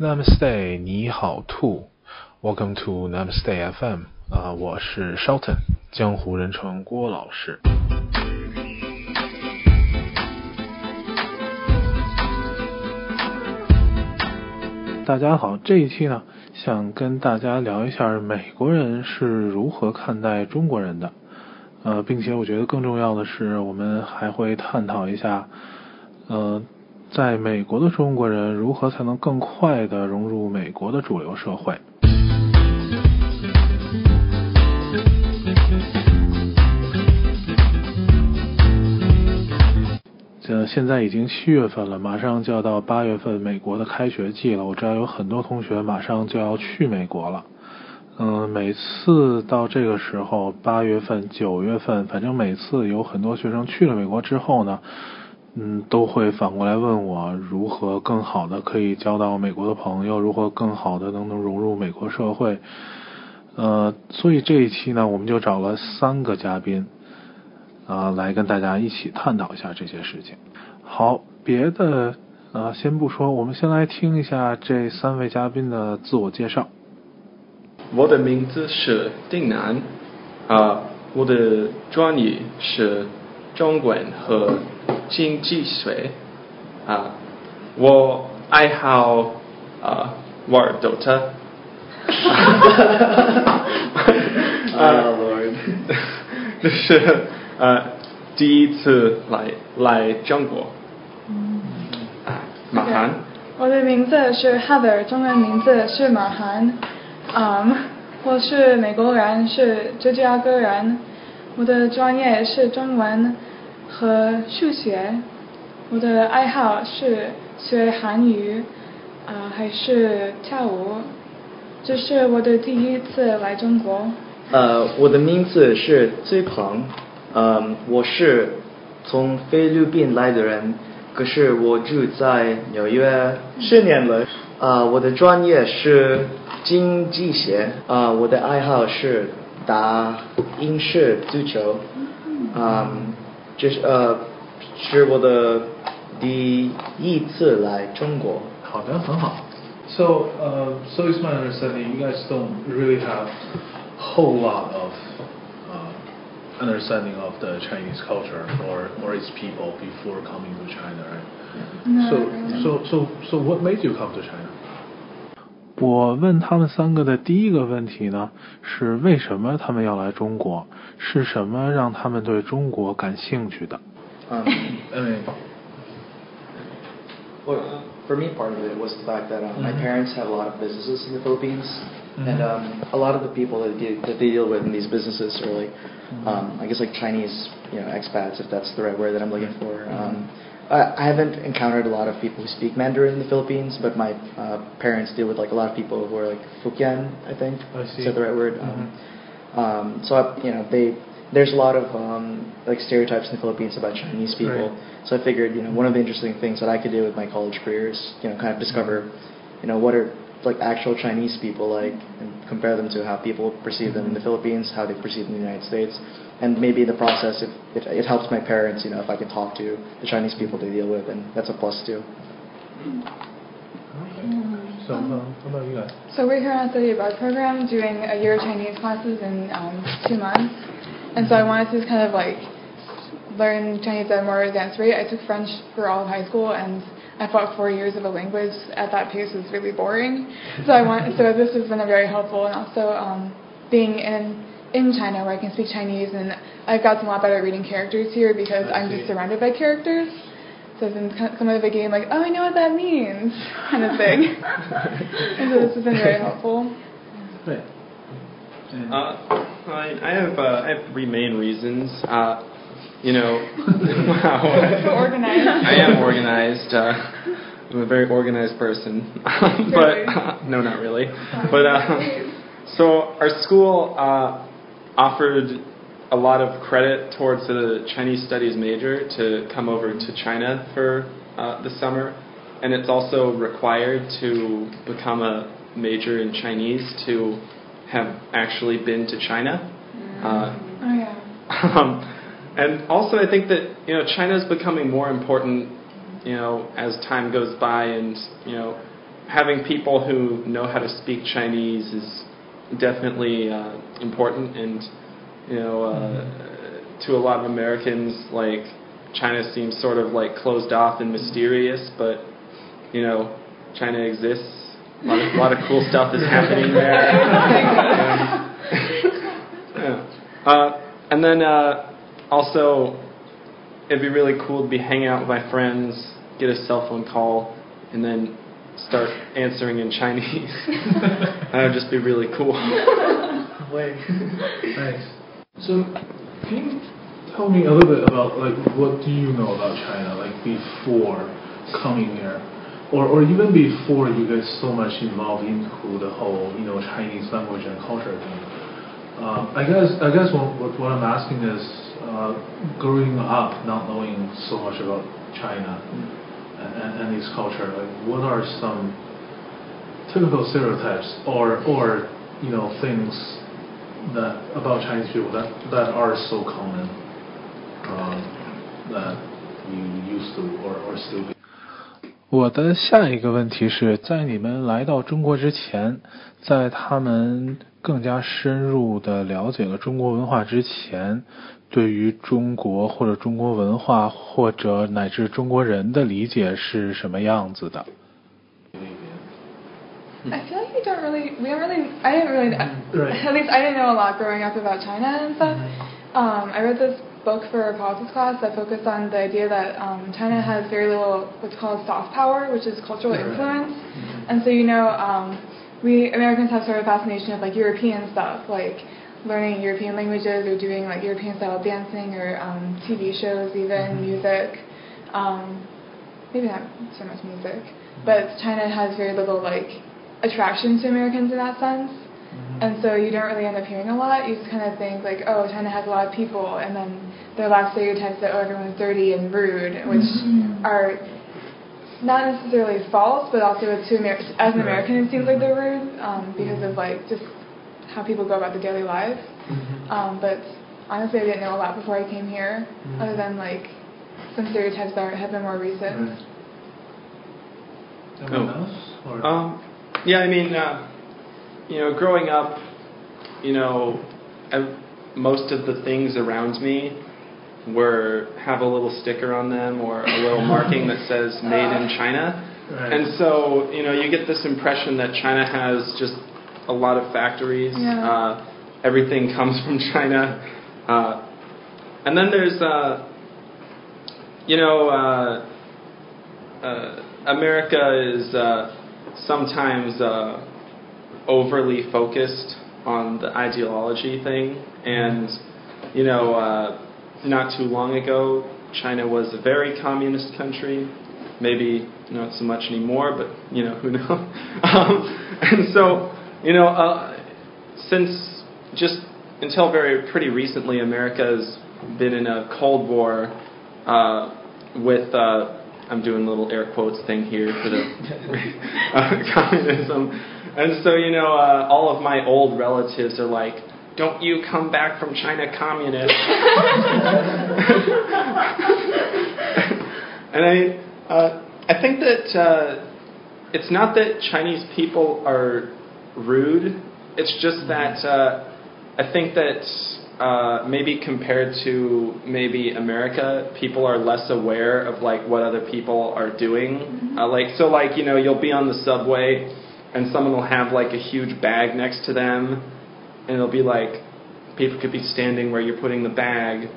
Namaste，你好兔，Welcome to Namaste FM 啊、我是 Shelton，江湖人称郭老师。大家好，这一期呢，想跟大家聊一下美国人是如何看待中国人的，呃，并且我觉得更重要的是，我们还会探讨一下，呃，在美国的中国人如何才能更快的融入美国的主流社会。呃，现在已经七月份了，马上就要到八月份美国的开学季了。我知道有很多同学马上就要去美国了。嗯，每次到这个时候，八月份、九月份，反正每次有很多学生去了美国之后呢，嗯，都会反过来问我如何更好的可以交到美国的朋友，如何更好的能能融入美国社会。呃，所以这一期呢，我们就找了三个嘉宾。啊，来跟大家一起探讨一下这些事情。好，别的啊先不说，我们先来听一下这三位嘉宾的自我介绍。我的名字是丁楠，啊，我的专业是中文和经济学，啊，我爱好啊玩 Dota。啊这 是。呃，第一次来来中国，啊，马涵。我的名字是 Heather，中文名字是马涵，嗯，我是美国人，是芝加哥人，我的专业是中文和数学，我的爱好是学韩语，啊，还是跳舞，这是我的第一次来中国。呃，我的名字是崔鹏。嗯，我是从菲律宾来的人，可是我住在纽约十年了。啊，我的专业是经济学。啊，我的爱好是打英式足球。嗯，这是呃，是我的第一次来中国。好的，很好。So, uh, so it's my understanding you guys don't really have whole lot of understanding of the Chinese culture or or its people before coming to China, right? No, so so so so what made you come to China? 我问他们三个的第一个问题呢，是为什么他们要来中国？是什么让他们对中国感兴趣的？嗯，嗯。Well, for me, part of it was the fact that um, my mm-hmm. parents have a lot of businesses in the Philippines, mm-hmm. and um, a lot of the people that, deal, that they deal with in these businesses are like, mm-hmm. um, I guess, like Chinese, you know, expats, if that's the right word that I'm looking for. I, haven't encountered a lot of people who speak Mandarin in the Philippines, but my uh, parents deal with like a lot of people who are like Fukien, I think. I see. Is that the right word? Um, um, so I, you know, they there's a lot of um, like stereotypes in the Philippines about Chinese people. Right. So I figured, you know, one of the interesting things that I could do with my college career is, you know, kind of discover, you know, what are like actual Chinese people like, and compare them to how people perceive them in the Philippines, how they perceive them in the United States, and maybe in the process, if it, it helps my parents, you know, if I can talk to the Chinese people they deal with, and that's a plus too. Okay. So, uh, how about you guys? So we're here on the Study Abroad program doing a year of Chinese classes in um, two months. And so I wanted to kind of like learn Chinese at a more advanced rate. I took French for all of high school, and I thought four years of a language at that pace was really boring. So I want so this has been a very helpful, and also um, being in in China where I can speak Chinese, and I've gotten a lot better at reading characters here because I'm just surrounded by characters. So it's been some of the game like, oh, I know what that means, kind of thing. and so this has been very helpful. Right. Uh, I, I have uh, I have three main reasons. Uh, you know, wow. organized. I am organized. Uh, I'm a very organized person, but uh, no, not really. But uh, so our school uh, offered a lot of credit towards the Chinese studies major to come over to China for uh, the summer, and it's also required to become a major in Chinese to have actually been to China. Uh, oh yeah. Um, and also, I think that you know China is becoming more important, you know, as time goes by, and you know, having people who know how to speak Chinese is definitely uh, important, and you know, uh, to a lot of Americans, like China seems sort of like closed off and mysterious, but you know, China exists. A lot of, a lot of cool stuff is happening there. yeah. Uh, and then uh, also, it'd be really cool to be hanging out with my friends, get a cell phone call, and then start answering in Chinese. that would just be really cool. Wait. Thanks. So, can you tell me a little bit about like what do you know about China, like before coming here, or or even before you get so much involved into the whole you know Chinese language and culture thing? Um, I guess I guess what, what I'm asking is, uh, growing up not knowing so much about China and, and, and its culture, like what are some typical stereotypes or or you know things that about Chinese people that that are so common um, that you used to or or still be. 我的下一个问题是在你们来到中国之前，在他们 更加深入的了解了中国文化之前，对于中国或者中国文化或者乃至中国人的理解是什么样子的？I feel like we don't really, we don't really, I didn't really, right. at least I didn't know a lot growing up about China and stuff. Um, I read this book for a politics class that focused on the idea that um, China has very little what's called soft power, which is cultural influence. Mm-hmm. And so, you know, um, we Americans have sort of a fascination of like European stuff, like learning European languages or doing like European style dancing or um, TV shows, even mm-hmm. music. Um, maybe not so much music, but China has very little like attraction to Americans in that sense. Mm-hmm. And so you don't really end up hearing a lot. You just kind of think like, oh, China has a lot of people, and then there are a lot of stereotypes that oh, everyone's dirty and rude, which mm-hmm. are not necessarily false, but also to Amer- as an American, it seems like they're rude um, because of like just how people go about their daily lives. Mm-hmm. Um, but honestly, I didn't know a lot before I came here, mm-hmm. other than like some stereotypes that have been more recent. Right. else? Um, yeah, I mean. Uh, you know, growing up, you know, most of the things around me were have a little sticker on them or a little marking that says "Made in China," right. and so you know, you get this impression that China has just a lot of factories. Yeah. Uh, everything comes from China, uh, and then there's, uh, you know, uh, uh, America is uh, sometimes overly focused on the ideology thing. And, you know, uh, not too long ago, China was a very communist country. Maybe not so much anymore, but, you know, who knows? um, and so, you know, uh, since just until very pretty recently, America has been in a Cold War uh, with uh, I'm doing a little air quotes thing here for the uh, communism. And so, you know, uh, all of my old relatives are like, don't you come back from China communist. and I, uh, I think that uh, it's not that Chinese people are rude, it's just that uh, I think that uh, maybe compared to maybe America, people are less aware of like what other people are doing. Mm-hmm. Uh, like so, like you know, you'll be on the subway, and someone will have like a huge bag next to them, and it'll be like people could be standing where you're putting the bag.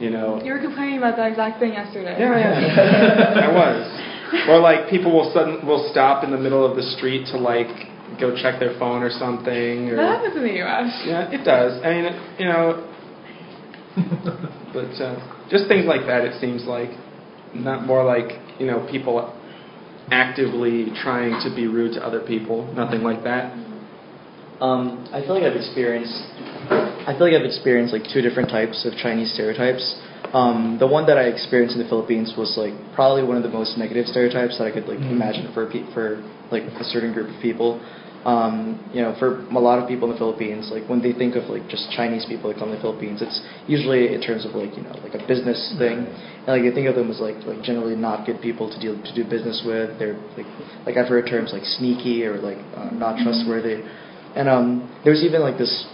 You know. You were complaining about that exact thing yesterday. Yeah, yeah. I was. Or like people will sudden will stop in the middle of the street to like go check their phone or something. Or, that happens in the U.S. Yeah, it does. I mean, you know, but uh, just things like that. It seems like not more like you know people actively trying to be rude to other people. Nothing like that. Um, I feel like I've experienced. I feel like I've experienced like two different types of Chinese stereotypes. Um, the one that I experienced in the Philippines was like probably one of the most negative stereotypes that I could like mm-hmm. imagine for pe- for like a certain group of people. um, you know, for a lot of people in the Philippines, like when they think of like just Chinese people that come to the Philippines, it's usually in terms of like you know like a business thing, and like you think of them as like like generally not good people to deal to do business with. They're like like I've heard terms like sneaky or like uh, not trustworthy, and um, there's even like this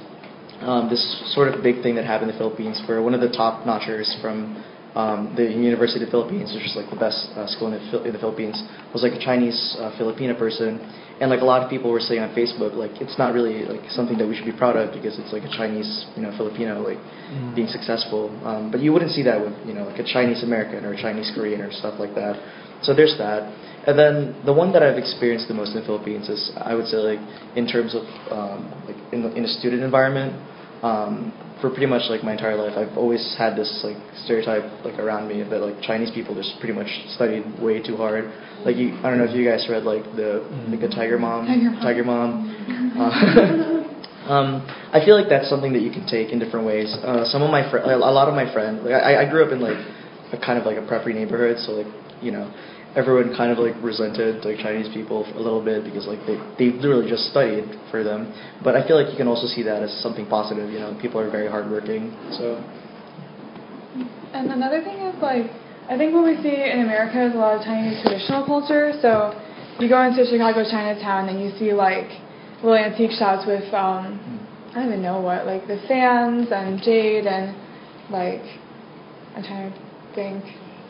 um, this sort of big thing that happened in the Philippines where one of the top notchers from um, the University of the Philippines, which is like the best uh, school in the, in the Philippines, was like a Chinese uh, Filipina person, and like a lot of people were saying on Facebook, like it's not really like something that we should be proud of because it's like a Chinese, you know, Filipino like mm. being successful. Um, but you wouldn't see that with you know like a Chinese American or a Chinese Korean or stuff like that. So there's that. And then the one that I've experienced the most in the Philippines is I would say like in terms of um, like in, the, in a student environment. Um, for pretty much like my entire life, I've always had this like stereotype like around me that like Chinese people just pretty much studied way too hard. Like you, I don't know if you guys read like the like the Tiger Mom, Tiger Mom. Tiger Mom. Uh, um, I feel like that's something that you can take in different ways. Uh, some of my friends, a lot of my friends, like I, I grew up in like a kind of like a preppy neighborhood, so like you know everyone kind of like resented like Chinese people a little bit because like they they literally just studied for them. But I feel like you can also see that as something positive. You know, people are very hardworking. So. And another thing is like I think what we see in America is a lot of Chinese traditional culture. So you go into Chicago Chinatown and you see like little antique shops with um I don't even know what like the fans and jade and like I'm trying to think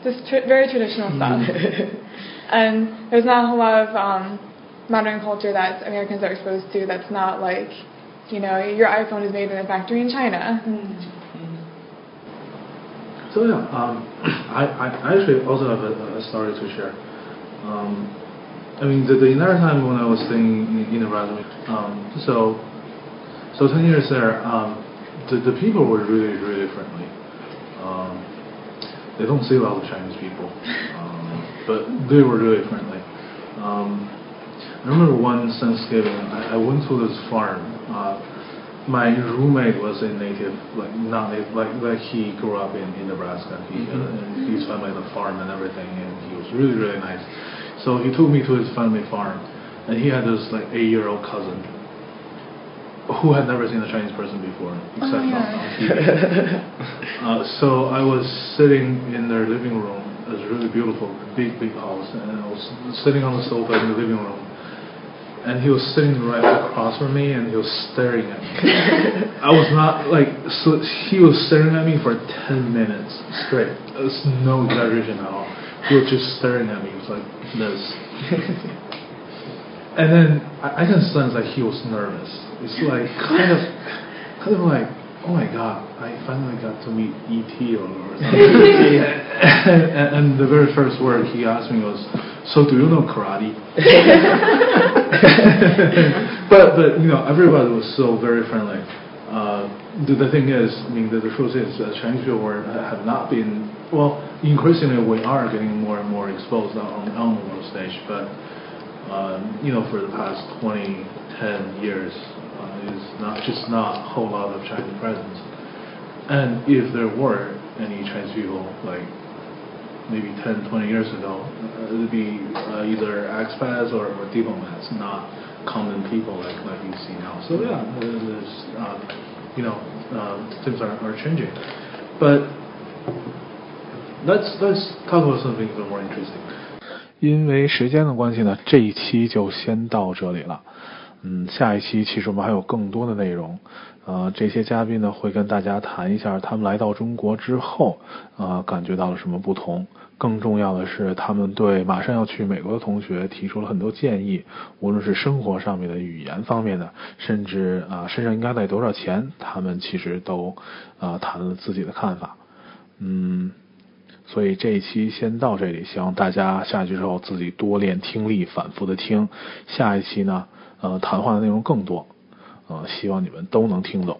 just tr- very traditional stuff. and there's not a whole lot of um, modern culture that Americans are exposed to that's not like, you know, your iPhone is made in a factory in China. Mm-hmm. So yeah, um, I, I actually also have a, a story to share. Um, I mean, the, the entire time when I was staying in, in Nebraska, um, so so ten years there, um, the the people were really really friendly. Um, they don't see a lot of Chinese people, um, but they were really friendly. Um, I remember one Thanksgiving, I, I went to this farm. Uh, my roommate was a native, like not native, like like he grew up in, in Nebraska. He uh, and his family had a farm and everything, and he was really really nice. So he took me to his family farm, and he had this like eight year old cousin who had never seen a Chinese person before, except oh, yeah. on TV. uh, so I was sitting in their living room. It was really beautiful, big, big house, and I was sitting on the sofa in the living room. And he was sitting right across from me, and he was staring at me. I was not like so. He was staring at me for ten minutes straight. It's no exaggeration at all. He was just staring at me. He was like this. and then I, I can sense that he was nervous it's like kind of, kind of like, oh my god, I finally got to meet ET or, or something. and, and the very first word he asked me was, "So do you know karate?" but but you know everybody was so very friendly. Uh, the, the thing is, I mean, the, the truth is, uh, Chinese people were, have not been well. Increasingly, we are getting more and more exposed on on the world stage, but. Um, you know, for the past 20, 10 years, is not just not a whole lot of Chinese presence. And if there were any Chinese people, like maybe 10, 20 years ago, uh, it would be uh, either expats or, or, diplomats, not common people like like you see now. So yeah, there's uh, you know uh, things are, are changing, but let's let's talk about something even more interesting. 因为时间的关系呢，这一期就先到这里了。嗯，下一期其实我们还有更多的内容，呃，这些嘉宾呢会跟大家谈一下他们来到中国之后，呃，感觉到了什么不同。更重要的是，他们对马上要去美国的同学提出了很多建议，无论是生活上面的、语言方面的，甚至啊身上应该带多少钱，他们其实都啊谈了自己的看法。嗯，所以这一期先到这里，希望大家下去之后自己多练听力，反复的听。下一期呢？呃，谈话的内容更多，呃，希望你们都能听懂。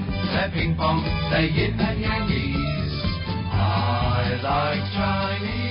their ping pong, their yin and yangies. I like Chinese.